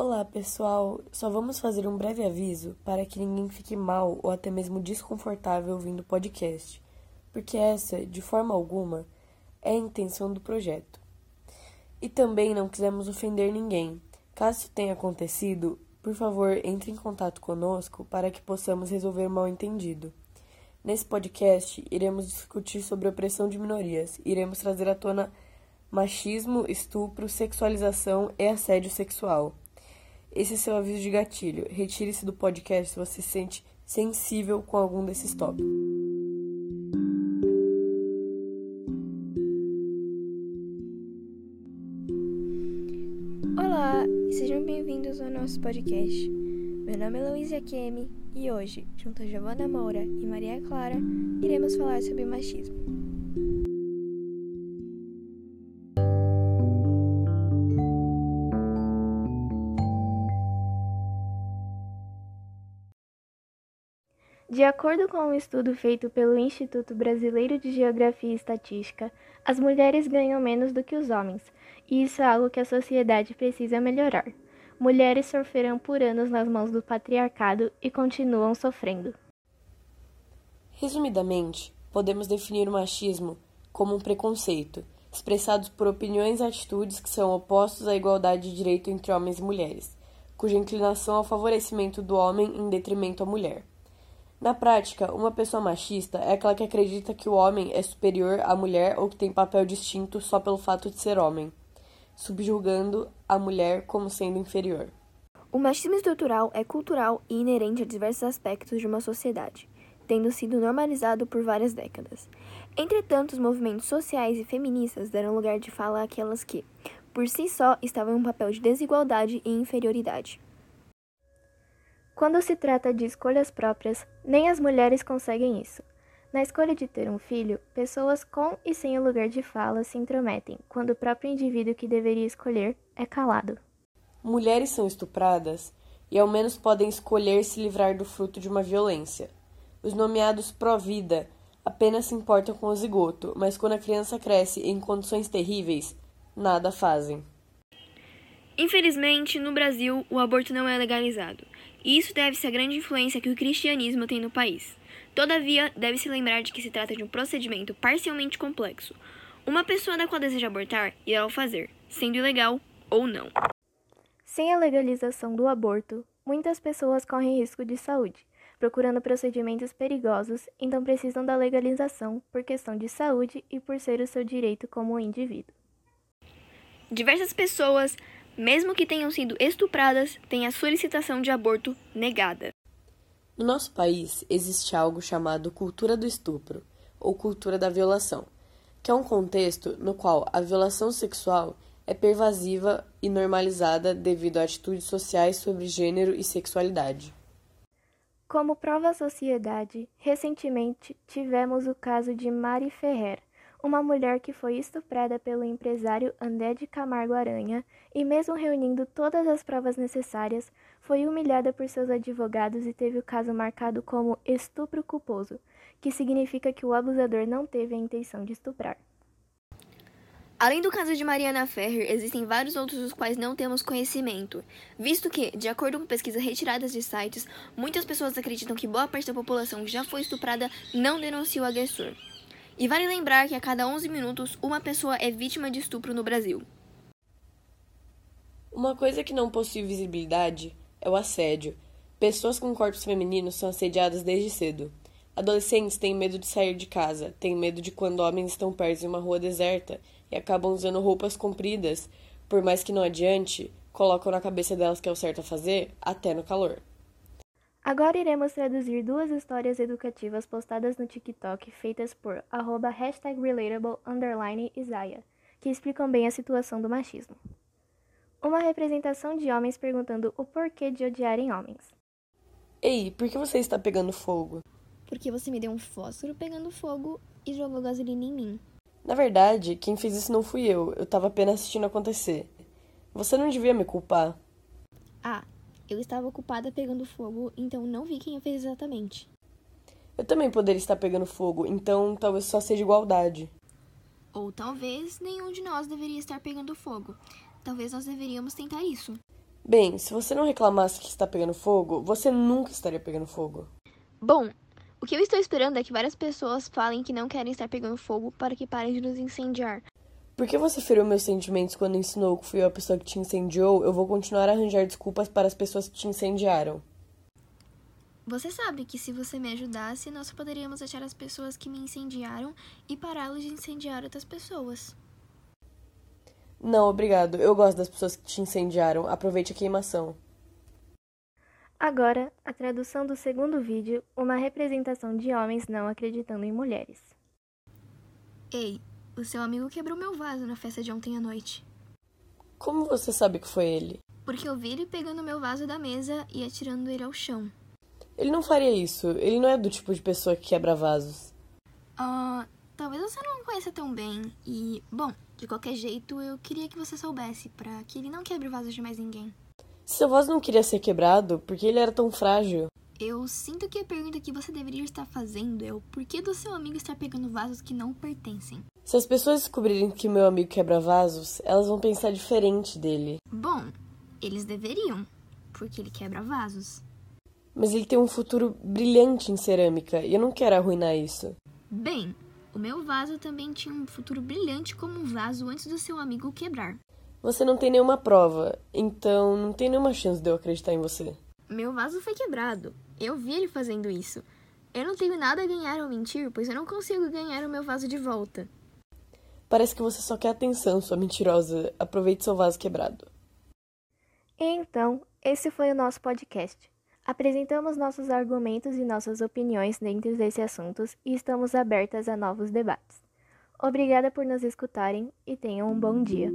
Olá, pessoal! Só vamos fazer um breve aviso para que ninguém fique mal ou até mesmo desconfortável ouvindo o podcast, porque essa, de forma alguma, é a intenção do projeto. E também não quisemos ofender ninguém. Caso tenha acontecido, por favor, entre em contato conosco para que possamos resolver o mal-entendido. Nesse podcast, iremos discutir sobre opressão de minorias, iremos trazer à tona machismo, estupro, sexualização e assédio sexual. Esse é seu aviso de gatilho. Retire-se do podcast se você se sente sensível com algum desses tópicos. Olá e sejam bem-vindos ao nosso podcast. Meu nome é Luísa Kemi e hoje, junto a Giovana Moura e Maria Clara, iremos falar sobre machismo. De acordo com um estudo feito pelo Instituto Brasileiro de Geografia e Estatística, as mulheres ganham menos do que os homens, e isso é algo que a sociedade precisa melhorar. Mulheres sofreram por anos nas mãos do patriarcado e continuam sofrendo. Resumidamente, podemos definir o machismo como um preconceito, expressado por opiniões e atitudes que são opostos à igualdade de direito entre homens e mulheres, cuja inclinação ao favorecimento do homem em detrimento à mulher. Na prática, uma pessoa machista é aquela que acredita que o homem é superior à mulher ou que tem papel distinto só pelo fato de ser homem, subjugando a mulher como sendo inferior. O machismo estrutural é cultural e inerente a diversos aspectos de uma sociedade, tendo sido normalizado por várias décadas. Entretanto, os movimentos sociais e feministas deram lugar de fala àquelas que, por si só, estavam em um papel de desigualdade e inferioridade. Quando se trata de escolhas próprias, nem as mulheres conseguem isso. Na escolha de ter um filho, pessoas com e sem o lugar de fala se intrometem, quando o próprio indivíduo que deveria escolher é calado. Mulheres são estupradas e ao menos podem escolher se livrar do fruto de uma violência. Os nomeados pró-vida apenas se importam com o zigoto, mas quando a criança cresce em condições terríveis, nada fazem. Infelizmente, no Brasil, o aborto não é legalizado. E isso deve-se à grande influência que o cristianismo tem no país. Todavia, deve-se lembrar de que se trata de um procedimento parcialmente complexo. Uma pessoa da qual deseja abortar irá o fazer, sendo ilegal ou não. Sem a legalização do aborto, muitas pessoas correm risco de saúde, procurando procedimentos perigosos, então precisam da legalização por questão de saúde e por ser o seu direito como indivíduo. Diversas pessoas mesmo que tenham sido estupradas, têm a solicitação de aborto negada. No nosso país existe algo chamado cultura do estupro, ou cultura da violação, que é um contexto no qual a violação sexual é pervasiva e normalizada devido a atitudes sociais sobre gênero e sexualidade. Como prova à sociedade, recentemente tivemos o caso de Mari Ferrer, uma mulher que foi estuprada pelo empresário André de Camargo Aranha e, mesmo reunindo todas as provas necessárias, foi humilhada por seus advogados e teve o caso marcado como estupro culposo, que significa que o abusador não teve a intenção de estuprar. Além do caso de Mariana Ferrer, existem vários outros dos quais não temos conhecimento, visto que, de acordo com pesquisas retiradas de sites, muitas pessoas acreditam que boa parte da população que já foi estuprada não denuncia o agressor. E vale lembrar que a cada 11 minutos uma pessoa é vítima de estupro no Brasil. Uma coisa que não possui visibilidade é o assédio. Pessoas com corpos femininos são assediadas desde cedo. Adolescentes têm medo de sair de casa, têm medo de quando homens estão perto de uma rua deserta e acabam usando roupas compridas, por mais que não adiante, colocam na cabeça delas que é o certo a fazer, até no calor. Agora iremos traduzir duas histórias educativas postadas no TikTok feitas por arroba hashtag relatable underline Isaiah, que explicam bem a situação do machismo. Uma representação de homens perguntando o porquê de odiarem homens. Ei, por que você está pegando fogo? Porque você me deu um fósforo pegando fogo e jogou gasolina em mim. Na verdade, quem fez isso não fui eu, eu estava apenas assistindo acontecer. Você não devia me culpar. Ah, eu estava ocupada pegando fogo, então não vi quem eu fez exatamente. Eu também poderia estar pegando fogo, então talvez só seja igualdade. Ou talvez nenhum de nós deveria estar pegando fogo. Talvez nós deveríamos tentar isso. Bem, se você não reclamasse que está pegando fogo, você nunca estaria pegando fogo. Bom, o que eu estou esperando é que várias pessoas falem que não querem estar pegando fogo para que parem de nos incendiar. Por que você feriu meus sentimentos quando ensinou que fui eu a pessoa que te incendiou? Eu vou continuar a arranjar desculpas para as pessoas que te incendiaram. Você sabe que se você me ajudasse, nós poderíamos achar as pessoas que me incendiaram e pará-los de incendiar outras pessoas. Não, obrigado. Eu gosto das pessoas que te incendiaram. Aproveite a queimação. Agora, a tradução do segundo vídeo, uma representação de homens não acreditando em mulheres. Ei, o seu amigo quebrou meu vaso na festa de ontem à noite. Como você sabe que foi ele? Porque eu vi ele pegando meu vaso da mesa e atirando ele ao chão. Ele não faria isso. Ele não é do tipo de pessoa que quebra vasos. Ah, talvez você não o conheça tão bem. E, bom, de qualquer jeito, eu queria que você soubesse, para que ele não quebre vasos de mais ninguém. Seu vaso não queria ser quebrado porque ele era tão frágil. Eu sinto que a pergunta que você deveria estar fazendo é o porquê do seu amigo estar pegando vasos que não pertencem. Se as pessoas descobrirem que meu amigo quebra vasos, elas vão pensar diferente dele. Bom, eles deveriam, porque ele quebra vasos. Mas ele tem um futuro brilhante em cerâmica e eu não quero arruinar isso. Bem, o meu vaso também tinha um futuro brilhante como um vaso antes do seu amigo quebrar. Você não tem nenhuma prova, então não tem nenhuma chance de eu acreditar em você. Meu vaso foi quebrado. Eu vi ele fazendo isso. Eu não tenho nada a ganhar ao mentir, pois eu não consigo ganhar o meu vaso de volta. Parece que você só quer atenção, sua mentirosa. Aproveite seu vaso quebrado. Então, esse foi o nosso podcast. Apresentamos nossos argumentos e nossas opiniões dentro desses assuntos e estamos abertas a novos debates. Obrigada por nos escutarem e tenham um bom dia.